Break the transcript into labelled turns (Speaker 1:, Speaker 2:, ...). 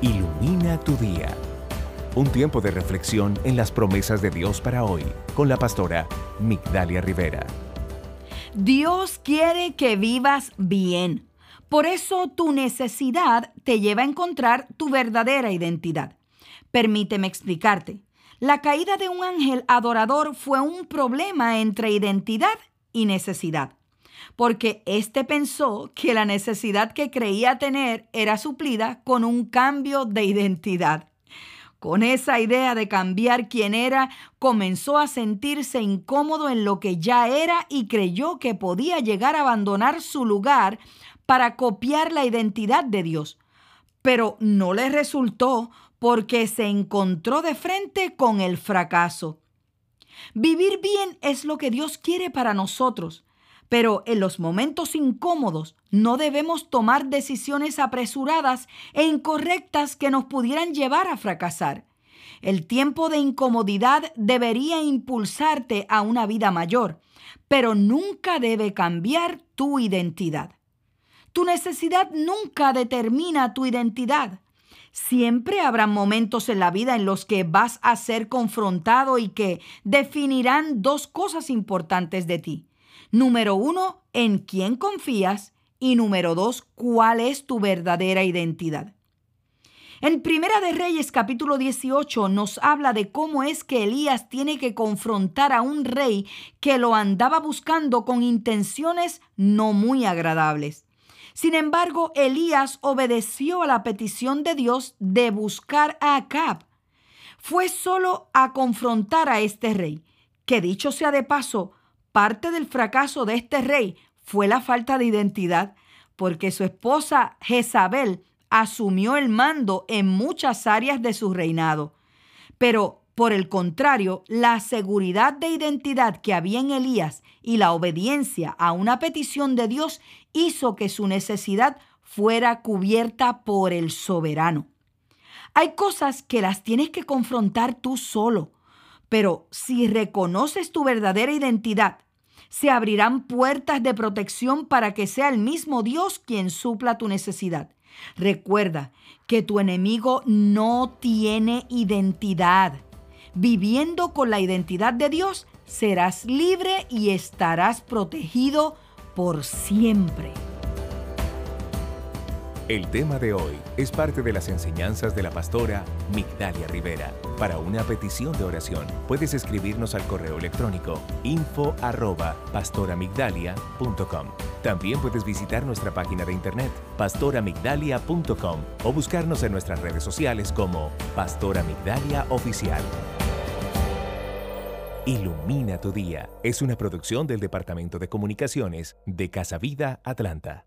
Speaker 1: Ilumina tu día. Un tiempo de reflexión en las promesas de Dios para hoy con la pastora Migdalia Rivera.
Speaker 2: Dios quiere que vivas bien. Por eso tu necesidad te lleva a encontrar tu verdadera identidad. Permíteme explicarte. La caída de un ángel adorador fue un problema entre identidad y necesidad, porque éste pensó que la necesidad que creía tener era suplida con un cambio de identidad. Con esa idea de cambiar quién era, comenzó a sentirse incómodo en lo que ya era y creyó que podía llegar a abandonar su lugar para copiar la identidad de Dios. Pero no le resultó porque se encontró de frente con el fracaso. Vivir bien es lo que Dios quiere para nosotros, pero en los momentos incómodos no debemos tomar decisiones apresuradas e incorrectas que nos pudieran llevar a fracasar. El tiempo de incomodidad debería impulsarte a una vida mayor, pero nunca debe cambiar tu identidad. Tu necesidad nunca determina tu identidad. Siempre habrá momentos en la vida en los que vas a ser confrontado y que definirán dos cosas importantes de ti. Número uno, en quién confías y número dos, cuál es tu verdadera identidad. En Primera de Reyes capítulo 18 nos habla de cómo es que Elías tiene que confrontar a un rey que lo andaba buscando con intenciones no muy agradables. Sin embargo, Elías obedeció a la petición de Dios de buscar a Acab. Fue solo a confrontar a este rey, que dicho sea de paso, parte del fracaso de este rey fue la falta de identidad, porque su esposa Jezabel asumió el mando en muchas áreas de su reinado. Pero por el contrario, la seguridad de identidad que había en Elías y la obediencia a una petición de Dios hizo que su necesidad fuera cubierta por el soberano. Hay cosas que las tienes que confrontar tú solo, pero si reconoces tu verdadera identidad, se abrirán puertas de protección para que sea el mismo Dios quien supla tu necesidad. Recuerda que tu enemigo no tiene identidad viviendo con la identidad de Dios, serás libre y estarás protegido por siempre.
Speaker 1: El tema de hoy es parte de las enseñanzas de la pastora Migdalia Rivera. Para una petición de oración, puedes escribirnos al correo electrónico info arroba. También puedes visitar nuestra página de internet pastoramigdalia.com o buscarnos en nuestras redes sociales como Pastora Migdalia Oficial. Ilumina tu día es una producción del Departamento de Comunicaciones de Casa Vida Atlanta.